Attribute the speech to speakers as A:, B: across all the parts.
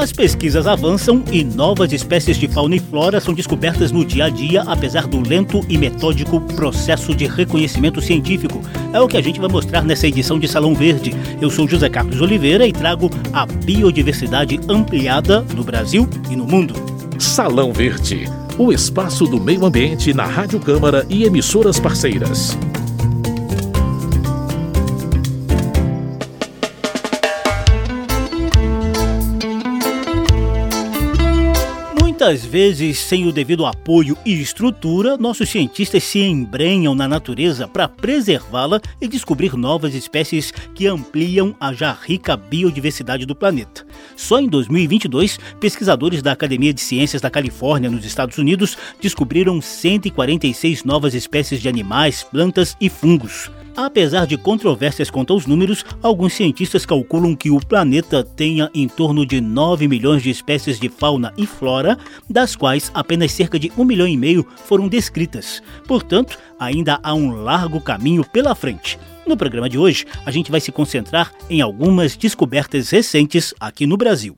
A: As pesquisas avançam e novas espécies de fauna e flora são descobertas no dia a dia, apesar do lento e metódico processo de reconhecimento científico. É o que a gente vai mostrar nessa edição de Salão Verde. Eu sou José Carlos Oliveira e trago a biodiversidade ampliada no Brasil e no mundo.
B: Salão Verde, o espaço do meio ambiente na Rádio Câmara e emissoras parceiras.
A: Muitas vezes, sem o devido apoio e estrutura, nossos cientistas se embrenham na natureza para preservá-la e descobrir novas espécies que ampliam a já rica biodiversidade do planeta. Só em 2022, pesquisadores da Academia de Ciências da Califórnia, nos Estados Unidos, descobriram 146 novas espécies de animais, plantas e fungos. Apesar de controvérsias quanto aos números, alguns cientistas calculam que o planeta tenha em torno de 9 milhões de espécies de fauna e flora, das quais apenas cerca de 1 milhão e meio foram descritas. Portanto, ainda há um largo caminho pela frente. No programa de hoje, a gente vai se concentrar em algumas descobertas recentes aqui no Brasil.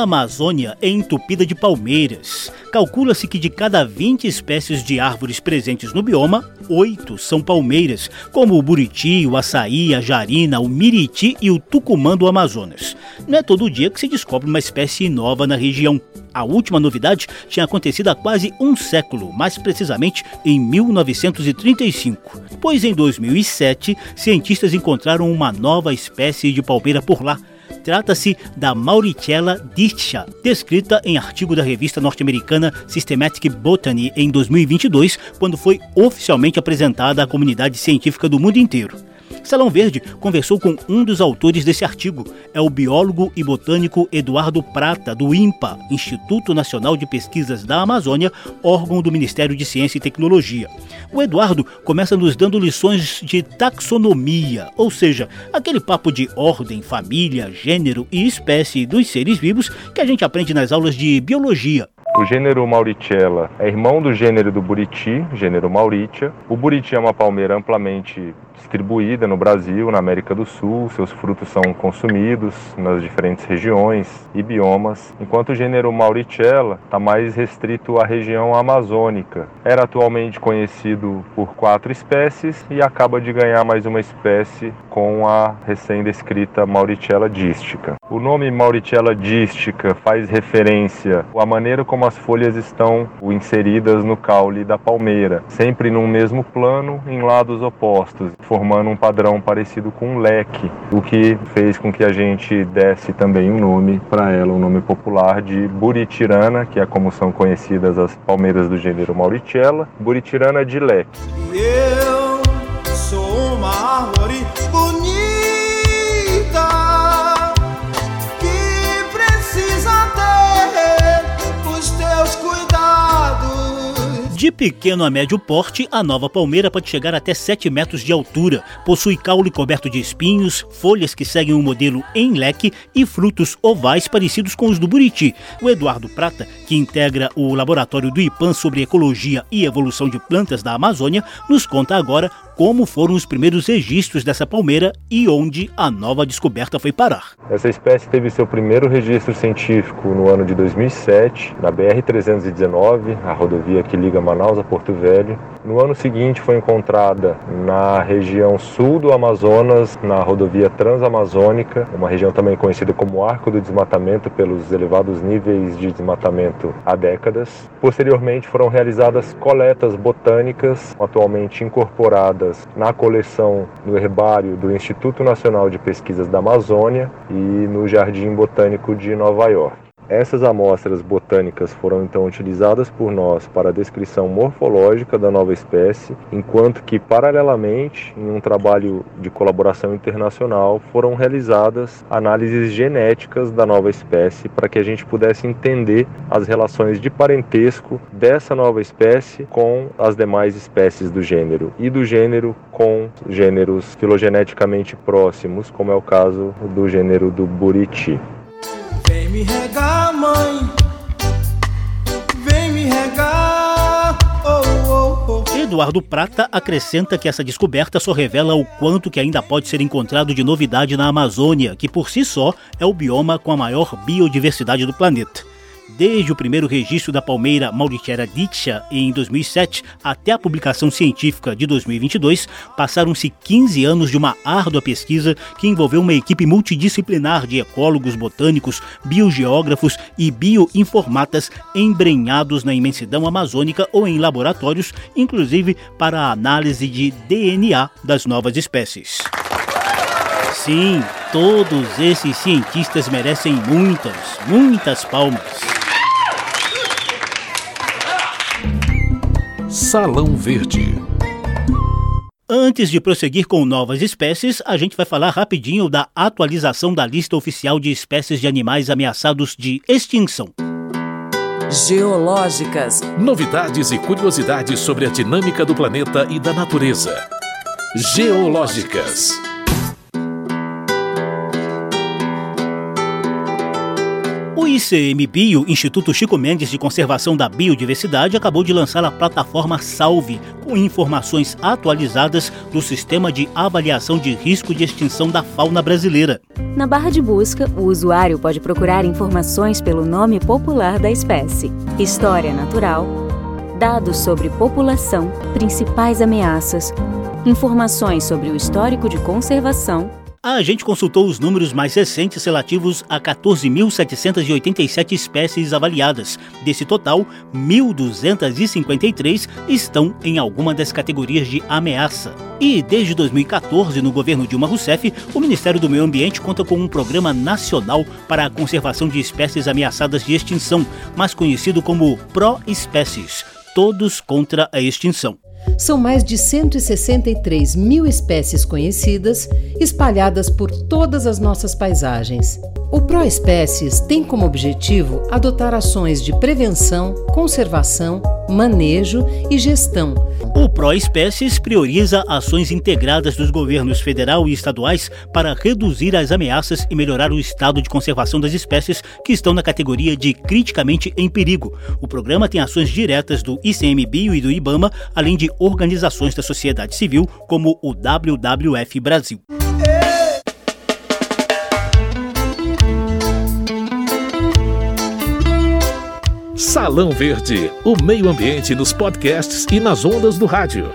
A: A Amazônia é entupida de palmeiras. Calcula-se que de cada 20 espécies de árvores presentes no bioma, 8 são palmeiras, como o buriti, o açaí, a jarina, o miriti e o tucumã do Amazonas. Não é todo dia que se descobre uma espécie nova na região. A última novidade tinha acontecido há quase um século, mais precisamente em 1935. Pois em 2007, cientistas encontraram uma nova espécie de palmeira por lá Trata-se da Mauritiella dichta, descrita em artigo da revista norte-americana Systematic Botany em 2022, quando foi oficialmente apresentada à comunidade científica do mundo inteiro. Salão Verde conversou com um dos autores desse artigo. É o biólogo e botânico Eduardo Prata, do INPA, Instituto Nacional de Pesquisas da Amazônia, órgão do Ministério de Ciência e Tecnologia. O Eduardo começa nos dando lições de taxonomia, ou seja, aquele papo de ordem, família, gênero e espécie dos seres vivos que a gente aprende nas aulas de biologia.
C: O gênero Mauritiella é irmão do gênero do buriti, gênero Mauritia. O buriti é uma palmeira amplamente distribuída no Brasil, na América do Sul. Seus frutos são consumidos nas diferentes regiões e biomas, enquanto o gênero Mauritiella está mais restrito à região amazônica. Era atualmente conhecido por quatro espécies e acaba de ganhar mais uma espécie com a recém-descrita Mauritiella dística. O nome Mauritiella dística faz referência à maneira como as folhas estão inseridas no caule da palmeira, sempre num mesmo plano, em lados opostos, formando um padrão parecido com um leque, o que fez com que a gente desse também um nome para ela, um nome popular de Buritirana, que é como são conhecidas as palmeiras do gênero Mauritiella, Buritirana de leque. Eu
A: pequeno a médio porte, a nova palmeira pode chegar até 7 metros de altura. Possui caule coberto de espinhos, folhas que seguem um modelo em leque e frutos ovais parecidos com os do buriti. O Eduardo Prata, que integra o laboratório do IPAN sobre ecologia e evolução de plantas da Amazônia, nos conta agora como foram os primeiros registros dessa palmeira e onde a nova descoberta foi parar.
C: Essa espécie teve seu primeiro registro científico no ano de 2007, na BR-319, a rodovia que liga Manaus a Porto Velho. No ano seguinte foi encontrada na região sul do Amazonas, na rodovia Transamazônica, uma região também conhecida como Arco do Desmatamento pelos elevados níveis de desmatamento há décadas. Posteriormente foram realizadas coletas botânicas, atualmente incorporadas na coleção no herbário do Instituto Nacional de Pesquisas da Amazônia e no Jardim Botânico de Nova York. Essas amostras botânicas foram então utilizadas por nós para a descrição morfológica da nova espécie, enquanto que, paralelamente, em um trabalho de colaboração internacional, foram realizadas análises genéticas da nova espécie para que a gente pudesse entender as relações de parentesco dessa nova espécie com as demais espécies do gênero e do gênero com gêneros filogeneticamente próximos, como é o caso do gênero do buriti. Vem me regar, mãe.
A: Vem me regar. Oh, oh, oh. Eduardo Prata acrescenta que essa descoberta só revela o quanto que ainda pode ser encontrado de novidade na Amazônia, que por si só é o bioma com a maior biodiversidade do planeta. Desde o primeiro registro da palmeira Mauritiera dicha em 2007 até a publicação científica de 2022, passaram-se 15 anos de uma árdua pesquisa que envolveu uma equipe multidisciplinar de ecólogos, botânicos, biogeógrafos e bioinformatas embrenhados na imensidão amazônica ou em laboratórios, inclusive para a análise de DNA das novas espécies. Sim, todos esses cientistas merecem muitas, muitas palmas.
B: Salão Verde.
A: Antes de prosseguir com novas espécies, a gente vai falar rapidinho da atualização da lista oficial de espécies de animais ameaçados de extinção.
B: Geológicas. Novidades e curiosidades sobre a dinâmica do planeta e da natureza. Geológicas.
A: ICMBio, Instituto Chico Mendes de Conservação da Biodiversidade, acabou de lançar a plataforma Salve, com informações atualizadas do Sistema de Avaliação de Risco de Extinção da Fauna Brasileira.
D: Na barra de busca, o usuário pode procurar informações pelo nome popular da espécie, história natural, dados sobre população, principais ameaças, informações sobre o histórico de conservação
A: a gente consultou os números mais recentes relativos a 14.787 espécies avaliadas. Desse total, 1.253 estão em alguma das categorias de ameaça. E desde 2014, no governo Dilma Rousseff, o Ministério do Meio Ambiente conta com um programa nacional para a conservação de espécies ameaçadas de extinção, mais conhecido como PRO-Espécies Todos contra a Extinção.
E: São mais de 163 mil espécies conhecidas, espalhadas por todas as nossas paisagens. O ProEspécies tem como objetivo adotar ações de prevenção, conservação, manejo e gestão.
A: O ProEspécies prioriza ações integradas dos governos federal e estaduais para reduzir as ameaças e melhorar o estado de conservação das espécies que estão na categoria de criticamente em perigo. O programa tem ações diretas do ICMBio e do IBAMA, além de organizações da sociedade civil como o WWF Brasil.
B: Salão Verde, o meio ambiente nos podcasts e nas ondas do rádio.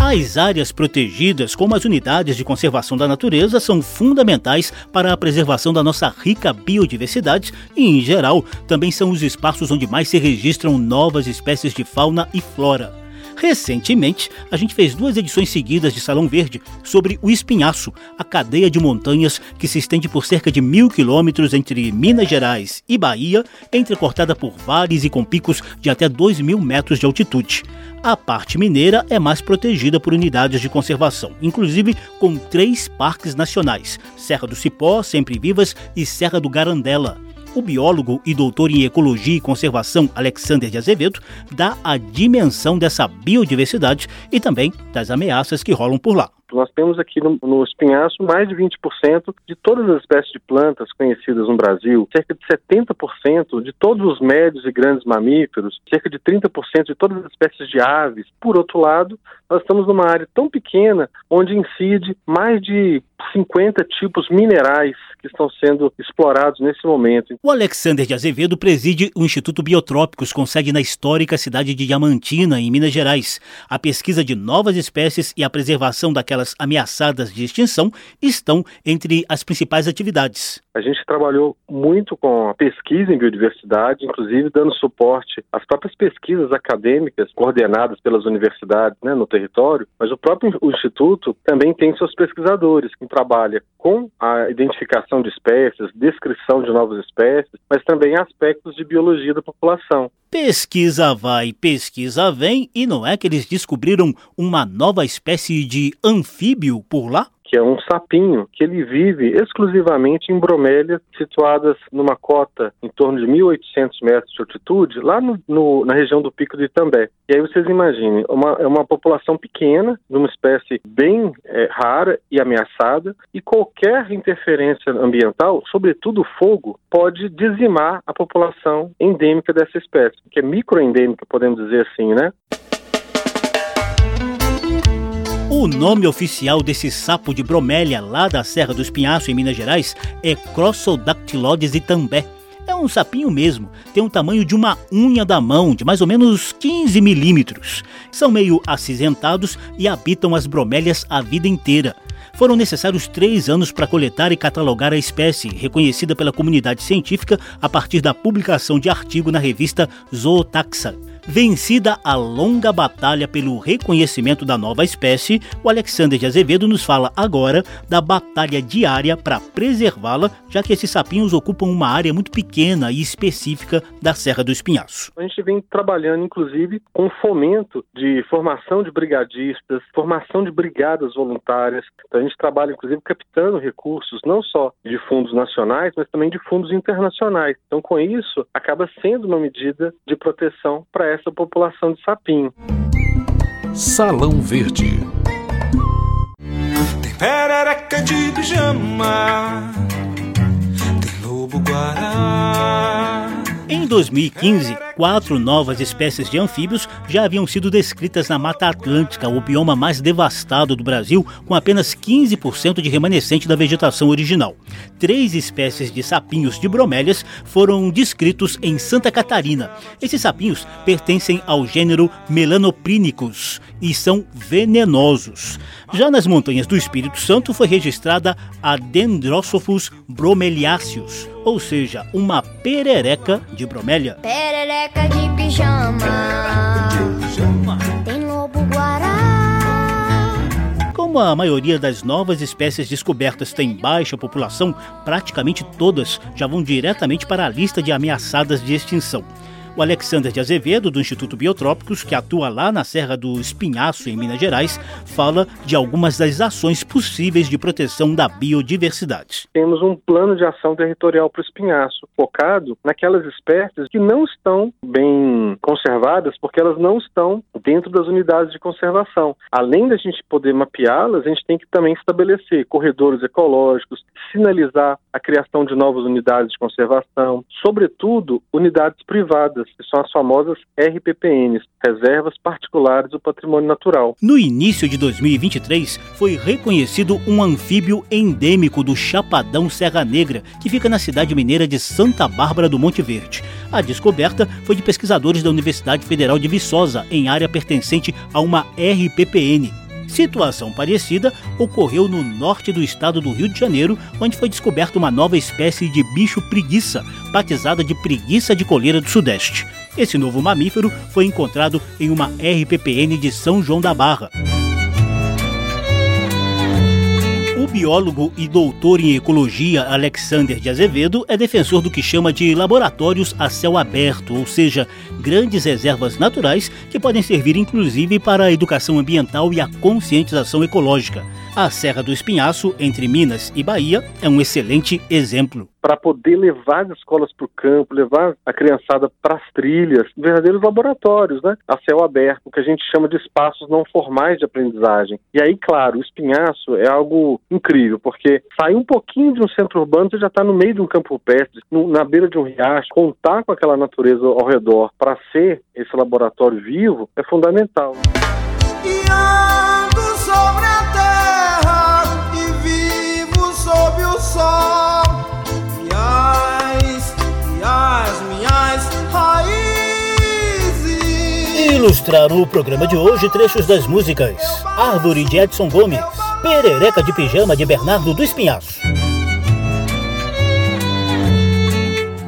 A: As áreas protegidas, como as unidades de conservação da natureza, são fundamentais para a preservação da nossa rica biodiversidade e, em geral, também são os espaços onde mais se registram novas espécies de fauna e flora. Recentemente, a gente fez duas edições seguidas de Salão Verde sobre o Espinhaço, a cadeia de montanhas que se estende por cerca de mil quilômetros entre Minas Gerais e Bahia, entrecortada por vales e com picos de até dois mil metros de altitude. A parte mineira é mais protegida por unidades de conservação, inclusive com três parques nacionais: Serra do Cipó, Sempre Vivas e Serra do Garandela o biólogo e doutor em ecologia e conservação Alexander de Azevedo dá a dimensão dessa biodiversidade e também das ameaças que rolam por lá.
F: Nós temos aqui no, no, espinhaço mais de 20% de todas as espécies de plantas conhecidas no Brasil, cerca de 70% de todos os médios e grandes mamíferos, cerca de 30% de todas as espécies de aves. Por outro lado, nós estamos numa área tão pequena onde incide mais de 50 tipos minerais que estão sendo explorados nesse momento.
A: O Alexander de Azevedo preside o Instituto Biotrópicos, com sede na histórica cidade de Diamantina, em Minas Gerais. A pesquisa de novas espécies e a preservação daquelas ameaçadas de extinção estão entre as principais atividades.
F: A gente trabalhou muito com a pesquisa em biodiversidade, inclusive dando suporte às próprias pesquisas acadêmicas coordenadas pelas universidades né, no território, mas o próprio Instituto também tem seus pesquisadores que trabalham com a identificação de espécies, descrição de novas espécies, mas também aspectos de biologia da população.
A: Pesquisa vai, pesquisa vem, e não é que eles descobriram uma nova espécie de anfíbio por lá?
F: Que é um sapinho que ele vive exclusivamente em bromélias situadas numa cota em torno de 1.800 metros de altitude, lá no, no, na região do Pico do Itambé. E aí vocês imaginem, uma, é uma população pequena, de uma espécie bem é, rara e ameaçada, e qualquer interferência ambiental, sobretudo fogo, pode dizimar a população endêmica dessa espécie, que é microendêmica, podemos dizer assim, né?
A: O nome oficial desse sapo de bromélia lá da Serra do Espinhaço, em Minas Gerais, é Crossodactylodes itambé. É um sapinho mesmo, tem um tamanho de uma unha da mão, de mais ou menos 15 milímetros. São meio acinzentados e habitam as bromélias a vida inteira. Foram necessários três anos para coletar e catalogar a espécie, reconhecida pela comunidade científica a partir da publicação de artigo na revista Zootaxa. Vencida a longa batalha pelo reconhecimento da nova espécie, o Alexander de Azevedo nos fala agora da batalha diária para preservá-la, já que esses sapinhos ocupam uma área muito pequena e específica da Serra do Espinhaço.
F: A gente vem trabalhando, inclusive, com fomento de formação de brigadistas, formação de brigadas voluntárias. Então, a gente trabalha, inclusive, captando recursos não só de fundos nacionais, mas também de fundos internacionais. Então, com isso, acaba sendo uma medida de proteção para essa população de sapinho.
B: Salão Verde.
G: Tem perereca de pijama, tem lobo guará.
A: Em 2015, quatro novas espécies de anfíbios já haviam sido descritas na Mata Atlântica, o bioma mais devastado do Brasil, com apenas 15% de remanescente da vegetação original. Três espécies de sapinhos de bromélias foram descritos em Santa Catarina. Esses sapinhos pertencem ao gênero Melanoprinicus e são venenosos. Já nas montanhas do Espírito Santo foi registrada a Dendrosophus bromeliaceus, ou seja, uma perereca de bromélia.
H: Perereca de pijama. Tem lobo guará.
A: Como a maioria das novas espécies descobertas tem baixa população, praticamente todas já vão diretamente para a lista de ameaçadas de extinção. O Alexander de Azevedo, do Instituto Biotrópicos, que atua lá na Serra do Espinhaço, em Minas Gerais, fala de algumas das ações possíveis de proteção da biodiversidade.
F: Temos um plano de ação territorial para o espinhaço, focado naquelas espécies que não estão bem conservadas, porque elas não estão dentro das unidades de conservação. Além da gente poder mapeá-las, a gente tem que também estabelecer corredores ecológicos, sinalizar a criação de novas unidades de conservação, sobretudo unidades privadas, que são as famosas RPPNs, Reservas Particulares do Patrimônio Natural.
A: No início de 2023, foi reconhecido um anfíbio endêmico do Chapadão Serra Negra, que fica na cidade mineira de Santa Bárbara do Monte Verde. A descoberta foi de pesquisadores da Universidade Federal de Viçosa, em área pertencente a uma RPPN. Situação parecida ocorreu no norte do estado do Rio de Janeiro, onde foi descoberta uma nova espécie de bicho preguiça, batizada de preguiça de coleira do Sudeste. Esse novo mamífero foi encontrado em uma RPPN de São João da Barra. Biólogo e doutor em ecologia Alexander de Azevedo é defensor do que chama de laboratórios a céu aberto, ou seja, grandes reservas naturais que podem servir inclusive para a educação ambiental e a conscientização ecológica. A Serra do Espinhaço, entre Minas e Bahia, é um excelente exemplo
F: para poder levar as escolas para o campo, levar a criançada para as trilhas, verdadeiros laboratórios, né? A céu aberto, o que a gente chama de espaços não formais de aprendizagem. E aí, claro, o espinhaço é algo incrível, porque sair um pouquinho de um centro urbano, você já está no meio de um campo pedestre, na beira de um riacho, contar com aquela natureza ao redor para ser esse laboratório vivo é fundamental.
G: E ando sobre a
A: Ilustraram o programa de hoje trechos das músicas Árvore de Edson Gomes, Perereca de Pijama de Bernardo do Espinhaço.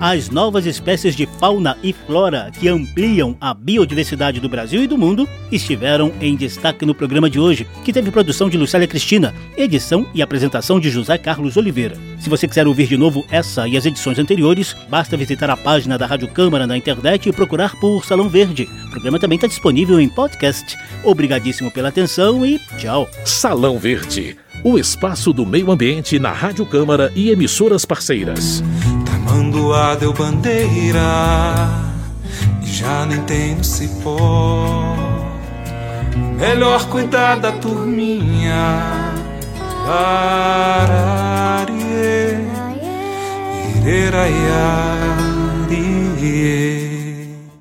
A: As novas espécies de fauna e flora que ampliam a biodiversidade do Brasil e do mundo estiveram em destaque no programa de hoje, que teve produção de Lucélia Cristina, edição e apresentação de José Carlos Oliveira. Se você quiser ouvir de novo essa e as edições anteriores, basta visitar a página da Rádio Câmara na internet e procurar por Salão Verde. O programa também está disponível em podcast. Obrigadíssimo pela atenção e tchau.
B: Salão Verde o espaço do meio ambiente na Rádio Câmara e emissoras parceiras.
I: Tamanduá deu bandeira e já nem tem no cipó. Melhor cuidar da turminha. Ararie, ireraiarie.